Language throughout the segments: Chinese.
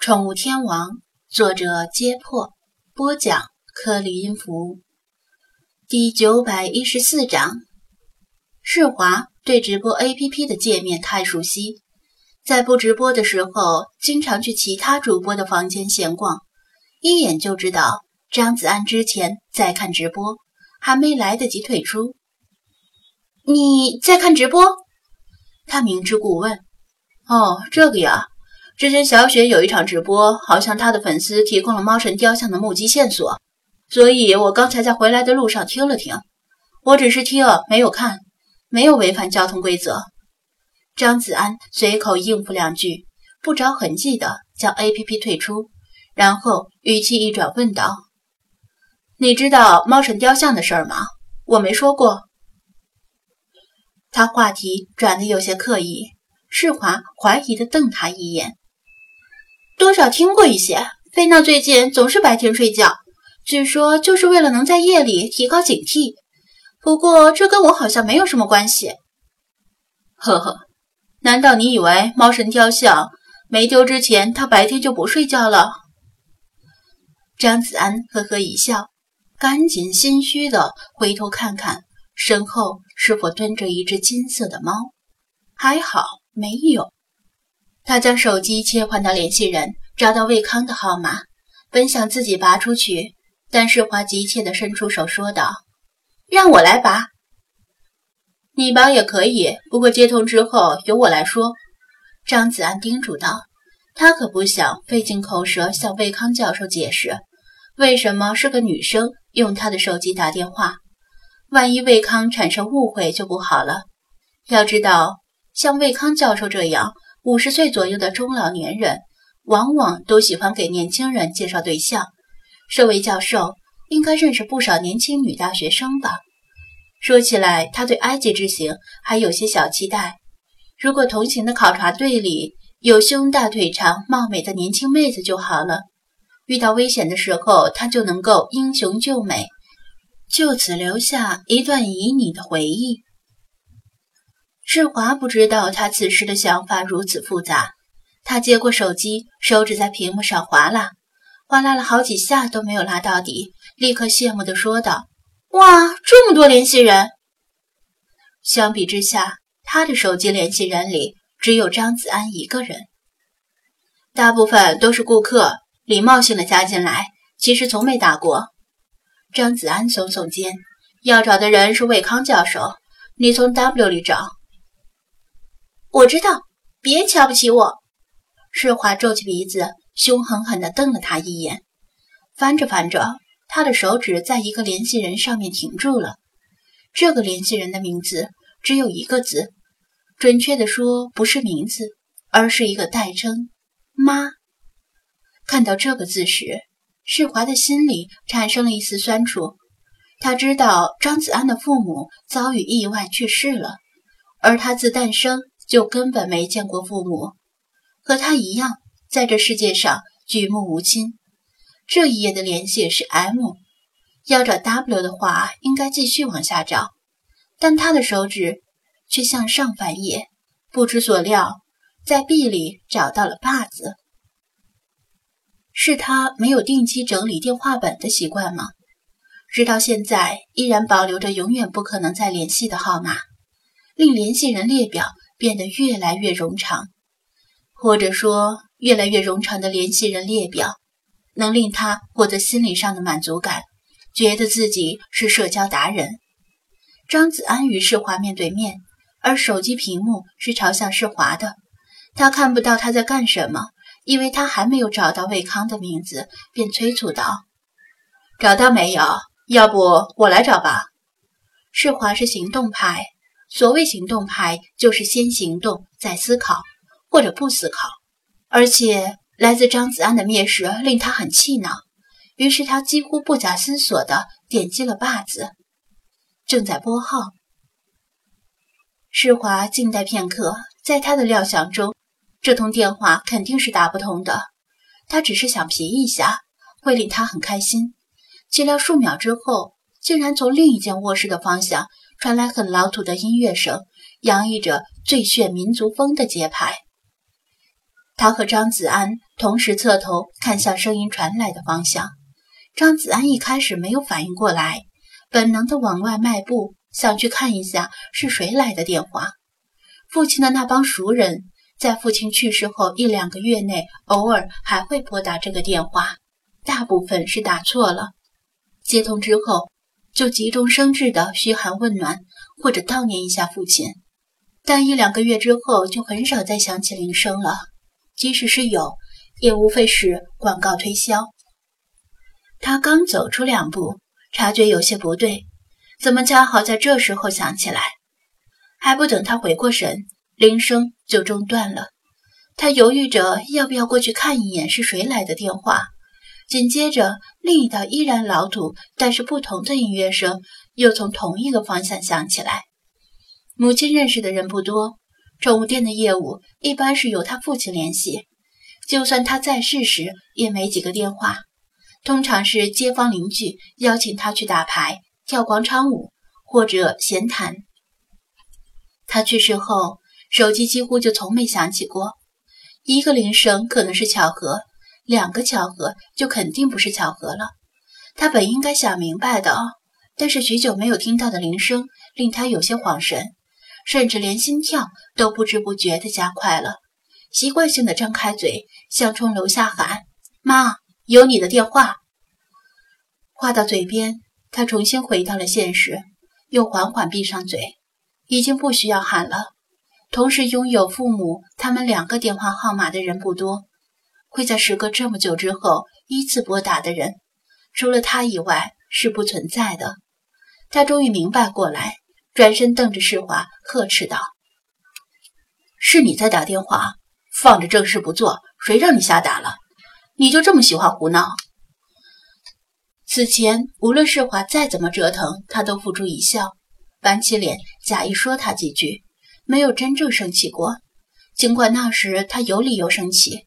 宠物天王，作者：揭破，播讲：克里音符。第九百一十四章，世华对直播 APP 的界面太熟悉，在不直播的时候，经常去其他主播的房间闲逛，一眼就知道张子安之前在看直播，还没来得及退出。你在看直播？他明知故问。哦，这个呀。之前小雪有一场直播，好像她的粉丝提供了猫神雕像的目击线索，所以我刚才在回来的路上听了听。我只是听，没有看，没有违反交通规则。张子安随口应付两句，不着痕迹的将 APP 退出，然后语气一转问道：“你知道猫神雕像的事儿吗？我没说过。”他话题转得有些刻意，世华怀疑的瞪他一眼。多少听过一些，菲娜最近总是白天睡觉，据说就是为了能在夜里提高警惕。不过这跟我好像没有什么关系。呵呵，难道你以为猫神雕像没丢之前，他白天就不睡觉了？张子安呵呵一笑，赶紧心虚的回头看看身后是否蹲着一只金色的猫，还好没有。他将手机切换到联系人，找到魏康的号码，本想自己拔出去，但世华急切地伸出手说道：“让我来拔。”“你拔也可以，不过接通之后由我来说。”张子安叮嘱道。他可不想费尽口舌向魏康教授解释，为什么是个女生用他的手机打电话，万一魏康产生误会就不好了。要知道，像魏康教授这样。五十岁左右的中老年人，往往都喜欢给年轻人介绍对象。这位教授应该认识不少年轻女大学生吧？说起来，他对埃及之行还有些小期待。如果同行的考察队里有胸大腿长、貌美的年轻妹子就好了。遇到危险的时候，他就能够英雄救美，就此留下一段旖旎的回忆。世华不知道他此时的想法如此复杂。他接过手机，手指在屏幕上划拉，划拉了好几下都没有拉到底，立刻羡慕地说道：“哇，这么多联系人！”相比之下，他的手机联系人里只有张子安一个人，大部分都是顾客，礼貌性的加进来，其实从没打过。张子安耸耸肩：“要找的人是魏康教授，你从 W 里找。”我知道，别瞧不起我。世华皱起鼻子，凶狠狠地瞪了他一眼。翻着翻着，他的手指在一个联系人上面停住了。这个联系人的名字只有一个字，准确的说，不是名字，而是一个代称“妈”。看到这个字时，世华的心里产生了一丝酸楚。他知道张子安的父母遭遇意外去世了，而他自诞生。就根本没见过父母，和他一样，在这世界上举目无亲。这一页的联系是 M，要找 W 的话，应该继续往下找，但他的手指却向上翻页，不出所料，在 B 里找到了爸字。是他没有定期整理电话本的习惯吗？直到现在，依然保留着永远不可能再联系的号码，令联系人列表。变得越来越冗长，或者说越来越冗长的联系人列表，能令他获得心理上的满足感，觉得自己是社交达人。张子安与世华面对面，而手机屏幕是朝向世华的，他看不到他在干什么，因为他还没有找到魏康的名字，便催促道：“找到没有？要不我来找吧。”世华是行动派。所谓行动派，就是先行动再思考，或者不思考。而且来自张子安的蔑视令他很气恼，于是他几乎不假思索地点击了“霸”字。正在拨号，世华静待片刻，在他的料想中，这通电话肯定是打不通的。他只是想皮一下，会令他很开心。岂料数秒之后，竟然从另一间卧室的方向。传来很老土的音乐声，洋溢着最炫民族风的节拍。他和张子安同时侧头看向声音传来的方向。张子安一开始没有反应过来，本能的往外迈步，想去看一下是谁来的电话。父亲的那帮熟人，在父亲去世后一两个月内，偶尔还会拨打这个电话，大部分是打错了。接通之后，就急中生智的嘘寒问暖，或者悼念一下父亲。但一两个月之后，就很少再响起铃声了。即使是有，也无非是广告推销。他刚走出两步，察觉有些不对，怎么恰好在这时候响起来？还不等他回过神，铃声就中断了。他犹豫着要不要过去看一眼是谁来的电话。紧接着，另一道依然老土但是不同的音乐声又从同一个方向响起来。母亲认识的人不多，宠物店的业务一般是由他父亲联系。就算他在世时，也没几个电话，通常是街坊邻居邀请他去打牌、跳广场舞或者闲谈。他去世后，手机几乎就从没响起过。一个铃声可能是巧合，两个巧合就肯定不是巧合了。他本应该想明白的，但是许久没有听到的铃声令他有些恍神，甚至连心跳都不知不觉地加快了。习惯性的张开嘴，想冲楼下喊：“妈，有你的电话。”话到嘴边，他重新回到了现实，又缓缓闭上嘴。已经不需要喊了。同时拥有父母他们两个电话号码的人不多，会在时隔这么久之后依次拨打的人，除了他以外是不存在的。他终于明白过来，转身瞪着世华，呵斥道：“是你在打电话，放着正事不做，谁让你瞎打了？你就这么喜欢胡闹？”此前无论世华再怎么折腾，他都付诸一笑。板起脸，假意说他几句，没有真正生气过。尽管那时他有理由生气，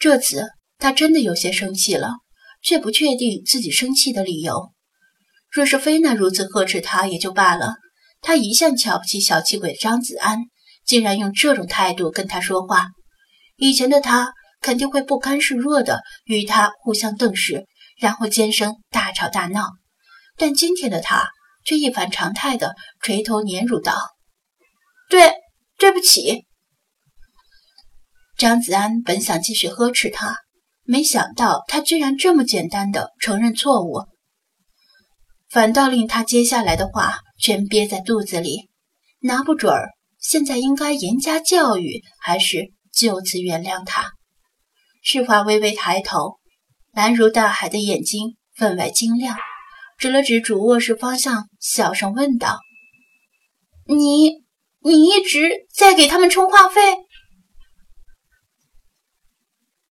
这次他真的有些生气了，却不确定自己生气的理由。若是菲娜如此呵斥他也就罢了，他一向瞧不起小气鬼张子安，竟然用这种态度跟他说话。以前的他肯定会不甘示弱的与他互相瞪视，然后尖声大吵大闹，但今天的他。却一反常态的垂头年乳道：“对，对不起。”张子安本想继续呵斥他，没想到他居然这么简单的承认错误，反倒令他接下来的话全憋在肚子里，拿不准儿现在应该严加教育，还是就此原谅他。世华微微抬头，蓝如大海的眼睛分外晶亮。指了指主卧室方向，小声问道：“你，你一直在给他们充话费？”